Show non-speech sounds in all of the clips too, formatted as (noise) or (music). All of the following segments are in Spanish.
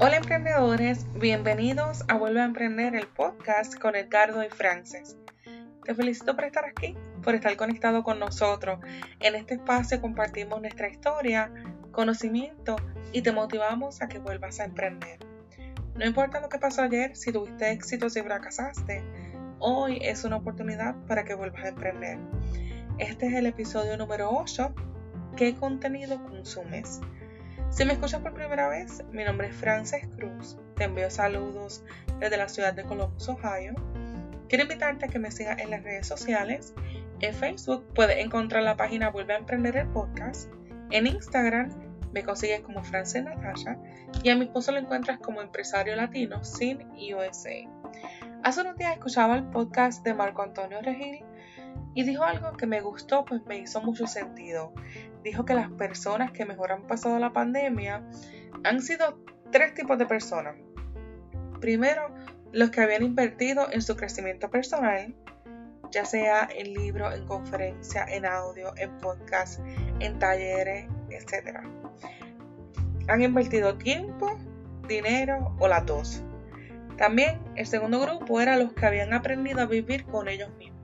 Hola emprendedores, bienvenidos a Vuelve a Emprender el podcast con Edgardo y Frances. Te felicito por estar aquí, por estar conectado con nosotros. En este espacio compartimos nuestra historia, conocimiento y te motivamos a que vuelvas a emprender. No importa lo que pasó ayer, si tuviste éxito, si fracasaste, hoy es una oportunidad para que vuelvas a emprender. Este es el episodio número 8. ¿Qué contenido consumes? Si me escuchas por primera vez, mi nombre es Frances Cruz. Te envío saludos desde la ciudad de Columbus, Ohio. Quiero invitarte a que me sigas en las redes sociales. En Facebook puedes encontrar la página Vuelve a Emprender el Podcast. En Instagram me consigues como Frances Natasha y a mi esposo lo encuentras como empresario latino sin USA. Hace unos días escuchaba el podcast de Marco Antonio Regil y dijo algo que me gustó, pues me hizo mucho sentido. Dijo que las personas que mejor han pasado la pandemia han sido tres tipos de personas. Primero, los que habían invertido en su crecimiento personal, ya sea en libros, en conferencias, en audio, en podcast, en talleres, etc. Han invertido tiempo, dinero o las dos. También el segundo grupo era los que habían aprendido a vivir con ellos mismos.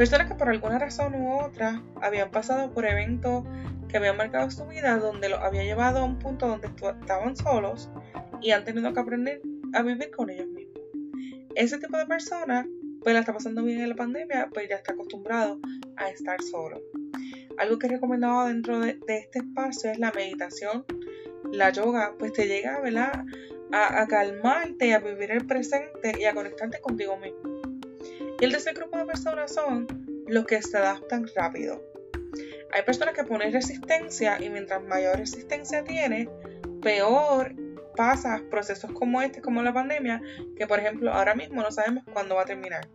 Personas que por alguna razón u otra habían pasado por eventos que habían marcado su vida, donde los había llevado a un punto donde estaban solos y han tenido que aprender a vivir con ellos mismos. Ese tipo de personas, pues la está pasando bien en la pandemia, pues ya está acostumbrado a estar solo. Algo que recomendaba dentro de, este espacio es la meditación, la yoga, pues te llega ¿verdad? A, a calmarte, a vivir el presente y a conectarte contigo mismo. Y el tercer grupo de personas son los que se adaptan rápido. Hay personas que ponen resistencia y mientras mayor resistencia tiene, peor pasa procesos como este, como la pandemia, que por ejemplo ahora mismo no sabemos cuándo va a terminar.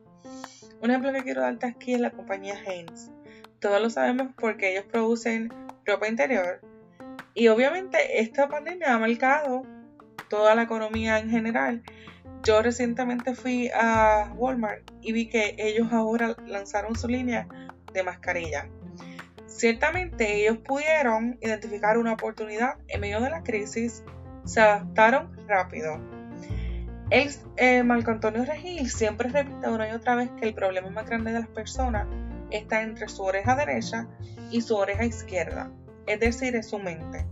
Un ejemplo que quiero darte aquí es la compañía Haynes. Todos lo sabemos porque ellos producen ropa interior y obviamente esta pandemia ha marcado toda la economía en general yo recientemente fui a Walmart y vi que ellos ahora lanzaron su línea de mascarilla. Ciertamente ellos pudieron identificar una oportunidad en medio de la crisis, se adaptaron rápido. El, eh, Marco Antonio Regil siempre repite una y otra vez que el problema más grande de las personas está entre su oreja derecha y su oreja izquierda, es decir, es su mente.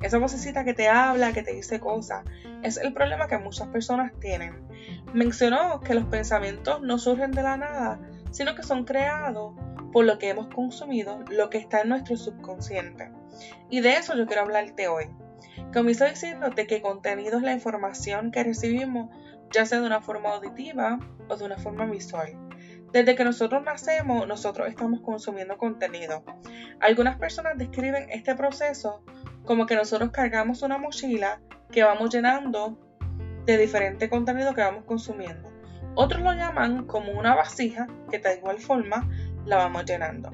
Esa vocecita que te habla, que te dice cosas, es el problema que muchas personas tienen. Mencionó que los pensamientos no surgen de la nada, sino que son creados por lo que hemos consumido, lo que está en nuestro subconsciente. Y de eso yo quiero hablarte hoy. Comienzo diciéndote que contenido es la información que recibimos, ya sea de una forma auditiva o de una forma visual. Desde que nosotros nacemos, nosotros estamos consumiendo contenido. Algunas personas describen este proceso como que nosotros cargamos una mochila que vamos llenando de diferente contenido que vamos consumiendo. Otros lo llaman como una vasija que de igual forma la vamos llenando.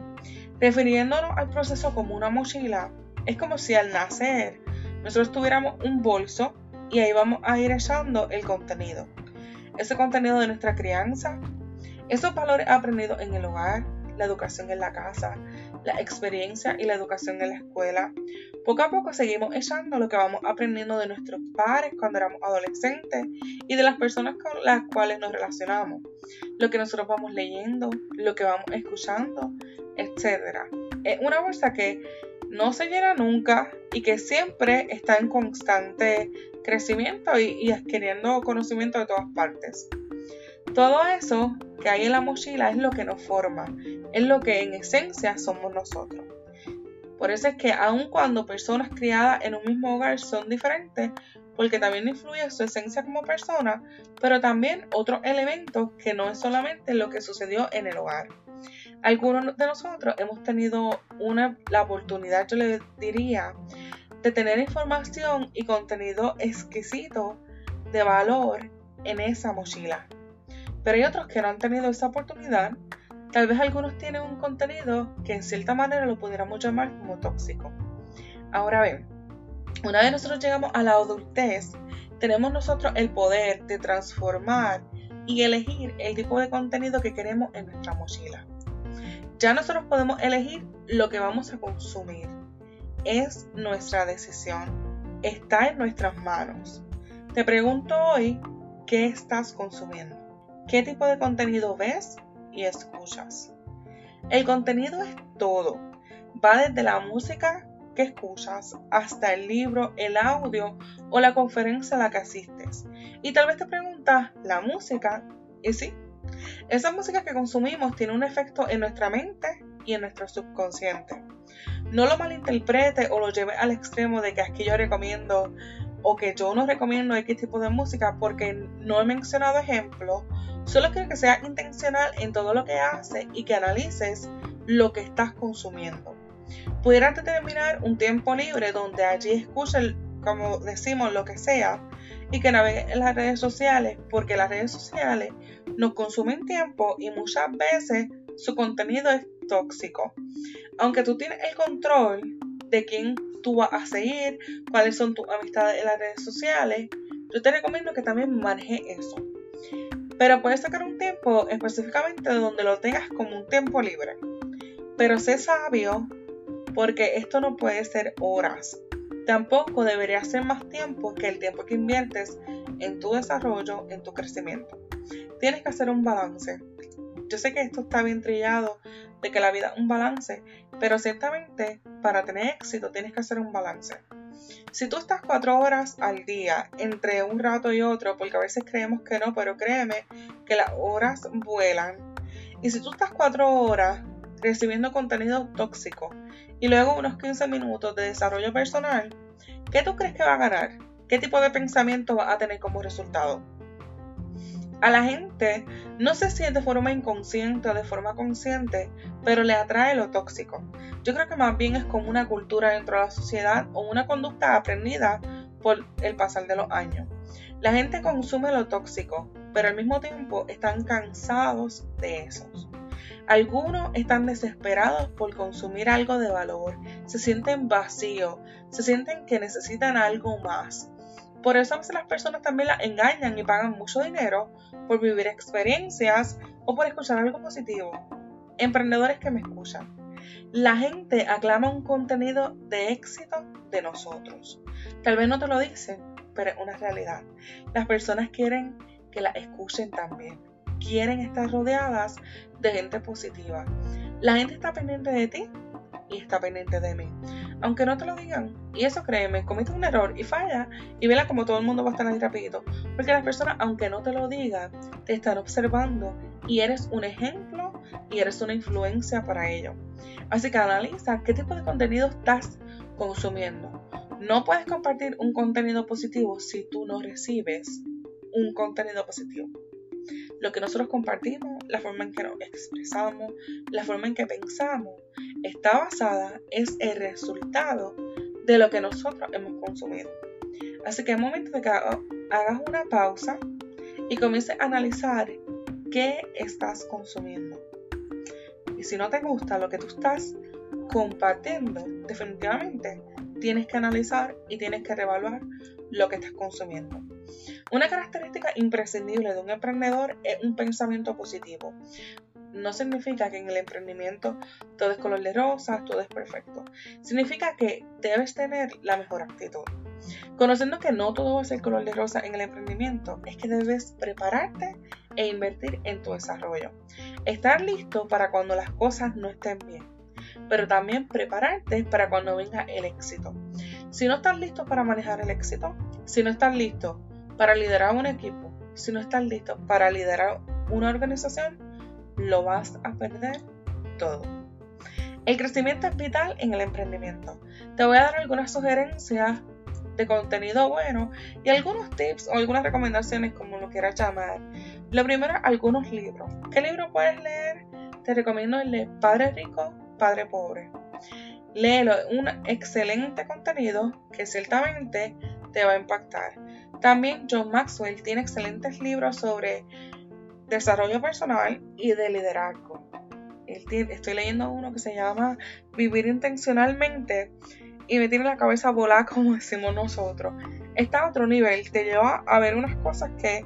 Refiriéndonos al proceso como una mochila, es como si al nacer nosotros tuviéramos un bolso y ahí vamos a ir echando el contenido. Ese contenido de nuestra crianza, esos valores aprendidos en el hogar, la educación en la casa, la experiencia y la educación en la escuela. Poco a poco seguimos echando lo que vamos aprendiendo de nuestros padres cuando éramos adolescentes y de las personas con las cuales nos relacionamos, lo que nosotros vamos leyendo, lo que vamos escuchando, etc. Es una bolsa que no se llena nunca y que siempre está en constante crecimiento y, y adquiriendo conocimiento de todas partes. Todo eso que hay en la mochila es lo que nos forma, es lo que en esencia somos nosotros. Por eso es que aun cuando personas criadas en un mismo hogar son diferentes, porque también influye su esencia como persona, pero también otros elementos que no es solamente lo que sucedió en el hogar. Algunos de nosotros hemos tenido una, la oportunidad, yo le diría, de tener información y contenido exquisito de valor en esa mochila. Pero hay otros que no han tenido esa oportunidad. Tal vez algunos tienen un contenido que en cierta manera lo pudiéramos llamar como tóxico. Ahora bien, una vez nosotros llegamos a la adultez, tenemos nosotros el poder de transformar y elegir el tipo de contenido que queremos en nuestra mochila. Ya nosotros podemos elegir lo que vamos a consumir. Es nuestra decisión. está en nuestras manos. Te pregunto hoy, ¿qué estás consumiendo? ¿Qué tipo de contenido ves y escuchas? El contenido es todo. Va desde la música que escuchas hasta el libro, el audio o la conferencia a la que asistes. Y tal vez te preguntas, ¿la música? Y sí, esa música que consumimos tiene un efecto en nuestra mente y en nuestro subconsciente. No lo malinterprete o lo lleve al extremo de que aquí yo recomiendo o que yo no recomiendo X tipo de música porque no he mencionado ejemplos. Solo quiero que sea intencional en todo lo que haces y que analices lo que estás consumiendo. Pudieras determinar un tiempo libre donde allí escuches, como decimos, lo que sea y que navegues en las redes sociales porque las redes sociales nos consumen tiempo y muchas veces su contenido es tóxico. Aunque tú tienes el control de quién tú vas a seguir, cuáles son tus amistades en las redes sociales, yo te recomiendo que también manejes eso. Pero puedes sacar un tiempo específicamente donde lo tengas como un tiempo libre. Pero sé sabio porque esto no puede ser horas. Tampoco debería ser más tiempo que el tiempo que inviertes en tu desarrollo, en tu crecimiento. Tienes que hacer un balance. Yo sé que esto está bien trillado, de que la vida es un balance, pero ciertamente para tener éxito tienes que hacer un balance. Si tú estás cuatro horas al día entre un rato y otro, porque a veces creemos que no, pero créeme que las horas vuelan. Y si tú estás cuatro horas recibiendo contenido tóxico y luego unos 15 minutos de desarrollo personal, ¿qué tú crees que va a ganar? ¿Qué tipo de pensamiento va a tener como resultado? A la gente no se siente de forma inconsciente o de forma consciente, pero le atrae lo tóxico. Yo creo que más bien es como una cultura dentro de la sociedad o una conducta aprendida por el pasar de los años. La gente consume lo tóxico, pero al mismo tiempo están cansados de esos. Algunos están desesperados por consumir algo de valor, se sienten vacíos, se sienten que necesitan algo más. Por eso a veces las personas también las engañan y pagan mucho dinero por vivir experiencias o por escuchar algo positivo. Emprendedores que me escuchan. La gente aclama un contenido de éxito de nosotros. Tal vez no te lo dicen, pero es una realidad. Las personas quieren que la escuchen también. Quieren estar rodeadas de gente positiva. La gente está pendiente de ti y está pendiente de mí. Aunque no te lo digan, y eso créeme, cometes un error y falla y vela como todo el mundo va a estar ahí rapidito. Porque las personas, aunque no te lo digan, te están observando y eres un ejemplo y eres una influencia para ello. Así que analiza qué tipo de contenido estás consumiendo. No puedes compartir un contenido positivo si tú no recibes un contenido positivo lo que nosotros compartimos, la forma en que nos expresamos, la forma en que pensamos, está basada, es el resultado de lo que nosotros hemos consumido. Así que es momento de que hagas una pausa y comiences a analizar qué estás consumiendo. Y si no te gusta lo que tú estás compartiendo, definitivamente tienes que analizar y tienes que reevaluar lo que estás consumiendo. Una característica imprescindible de un emprendedor es un pensamiento positivo. No significa que en el emprendimiento todo es color de rosa, todo es perfecto. Significa que debes tener la mejor actitud. Conociendo que no todo va a ser color de rosa en el emprendimiento, es que debes prepararte e invertir en tu desarrollo. Estar listo para cuando las cosas no estén bien, pero también prepararte para cuando venga el éxito. Si no estás listo para manejar el éxito, si no estás listo para liderar un equipo, si no estás listo para liderar una organización, lo vas a perder todo. El crecimiento es vital en el emprendimiento. Te voy a dar algunas sugerencias de contenido bueno y algunos tips o algunas recomendaciones como lo quieras llamar. Lo primero, algunos libros. ¿Qué libro puedes leer? Te recomiendo el de Padre Rico, Padre Pobre. Léelo, un excelente contenido que ciertamente te va a impactar. También John Maxwell tiene excelentes libros sobre desarrollo personal y de liderazgo. estoy leyendo uno que se llama Vivir intencionalmente y me tiene la cabeza volada (laughs) como decimos nosotros. Está a otro nivel, te lleva a ver unas cosas que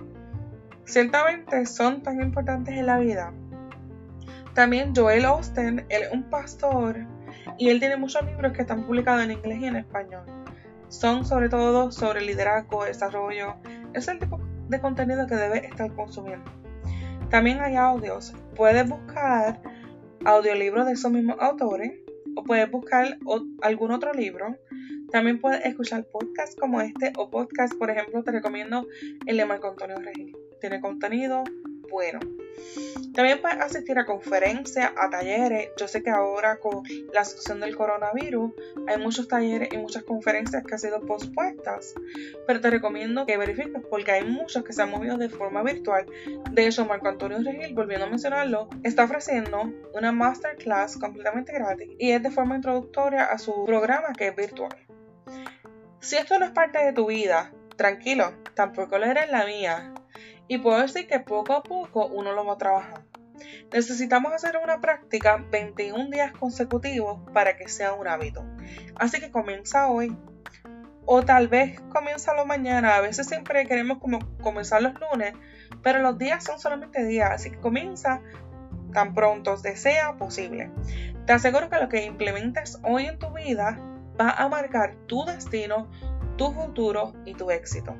ciertamente son tan importantes en la vida. También Joel Austin, él es un pastor y él tiene muchos libros que están publicados en inglés y en español. Son sobre todo sobre liderazgo, desarrollo. Es el tipo de contenido que debes estar consumiendo. También hay audios. Puedes buscar audiolibros de esos mismos autores o puedes buscar algún otro libro. También puedes escuchar podcasts como este o podcast, por ejemplo, te recomiendo el de Marco Antonio Regil. Tiene contenido bueno. También puedes asistir a conferencias, a talleres. Yo sé que ahora con la situación del coronavirus hay muchos talleres y muchas conferencias que han sido pospuestas, pero te recomiendo que verifiques porque hay muchos que se han movido de forma virtual. De hecho, Marco Antonio Regil, volviendo a mencionarlo, está ofreciendo una masterclass completamente gratis y es de forma introductoria a su programa que es virtual. Si esto no es parte de tu vida, tranquilo, tampoco lo era en la mía. Y puedo decir que poco a poco uno lo va a trabajar. Necesitamos hacer una práctica 21 días consecutivos para que sea un hábito. Así que comienza hoy. O tal vez comienza mañana. A veces siempre queremos como comenzar los lunes, pero los días son solamente días. Así que comienza tan pronto sea posible. Te aseguro que lo que implementes hoy en tu vida va a marcar tu destino, tu futuro y tu éxito.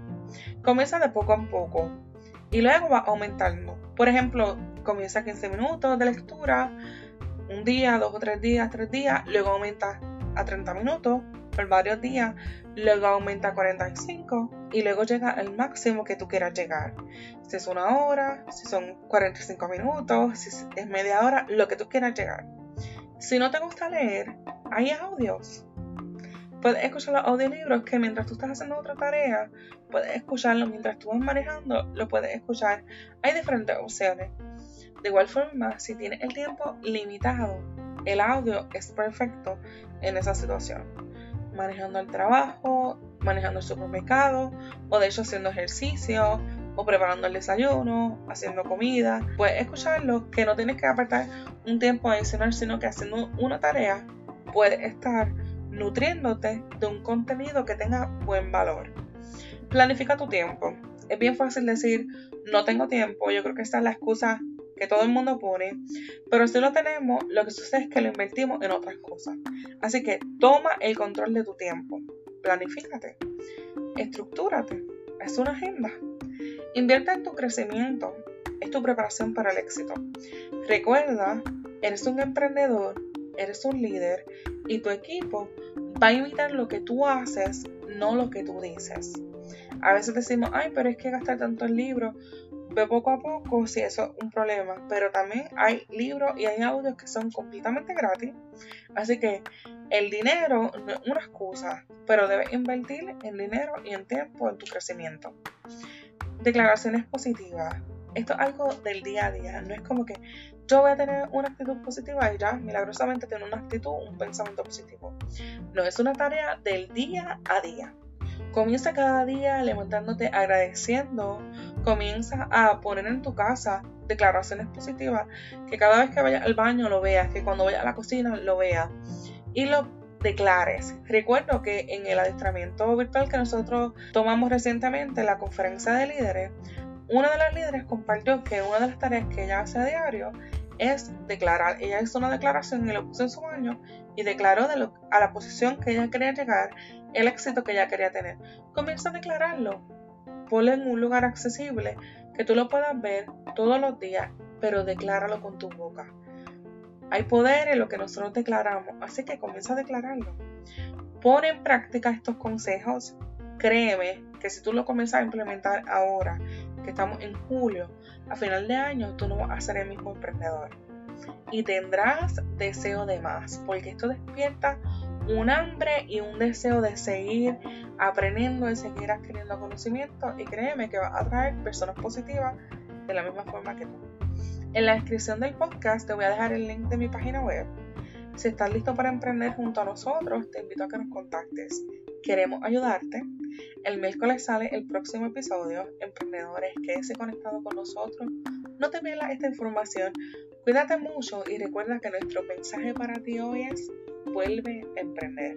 Comienza de poco a poco y luego va aumentando. Por ejemplo, comienza 15 minutos de lectura, un día, dos o tres días, tres días, luego aumenta a 30 minutos por varios días, luego aumenta a 45 y luego llega al máximo que tú quieras llegar. Si es una hora, si son 45 minutos, si es media hora, lo que tú quieras llegar. Si no te gusta leer, hay audios. Puedes escuchar los audiolibros que mientras tú estás haciendo otra tarea, puedes escucharlo mientras tú vas manejando, lo puedes escuchar. Hay diferentes opciones. De igual forma, si tienes el tiempo limitado, el audio es perfecto en esa situación. Manejando el trabajo, manejando el supermercado, o de hecho haciendo ejercicio, o preparando el desayuno, haciendo comida. Puedes escucharlo, que no tienes que apartar un tiempo adicional, sino que haciendo una tarea puedes estar nutriéndote de un contenido que tenga buen valor. Planifica tu tiempo. Es bien fácil decir, no tengo tiempo, yo creo que esta es la excusa que todo el mundo pone, pero si lo tenemos, lo que sucede es que lo invertimos en otras cosas. Así que toma el control de tu tiempo, planifícate, estructúrate, es una agenda. Invierte en tu crecimiento, es tu preparación para el éxito. Recuerda, eres un emprendedor, eres un líder y tu equipo va a imitar lo que tú haces, no lo que tú dices. A veces decimos, ay, pero es que gastar tanto en libros, ve poco a poco, si eso es un problema. Pero también hay libros y hay audios que son completamente gratis. Así que el dinero no es una excusa, pero debes invertir en dinero y en tiempo en tu crecimiento. Declaraciones positivas. Esto es algo del día a día, no es como que yo voy a tener una actitud positiva y ya milagrosamente tener una actitud, un pensamiento positivo. No, es una tarea del día a día. Comienza cada día levantándote agradeciendo, comienza a poner en tu casa declaraciones positivas, que cada vez que vayas al baño lo veas, que cuando vayas a la cocina lo veas y lo declares. Recuerdo que en el adiestramiento virtual que nosotros tomamos recientemente, la conferencia de líderes, una de las líderes compartió que una de las tareas que ella hace a diario es declarar. Ella hizo una declaración y lo puso en su baño y declaró a la posición que ella quería llegar, el éxito que ella quería tener. Comienza a declararlo. Ponlo en un lugar accesible que tú lo puedas ver todos los días, pero decláralo con tu boca. Hay poder en lo que nosotros declaramos, así que comienza a declararlo. Pon en práctica estos consejos. Créeme que si tú lo comienzas a implementar ahora que estamos en julio, a final de año tú no vas a ser el mismo emprendedor. Y tendrás deseo de más, porque esto despierta un hambre y un deseo de seguir aprendiendo y seguir adquiriendo conocimiento y créeme que va a atraer personas positivas de la misma forma que tú. En la descripción del podcast te voy a dejar el link de mi página web. Si estás listo para emprender junto a nosotros, te invito a que nos contactes. Queremos ayudarte el miércoles sale el próximo episodio. Emprendedores, quédese conectado con nosotros. No te pierdas esta información. Cuídate mucho y recuerda que nuestro mensaje para ti hoy es vuelve a emprender.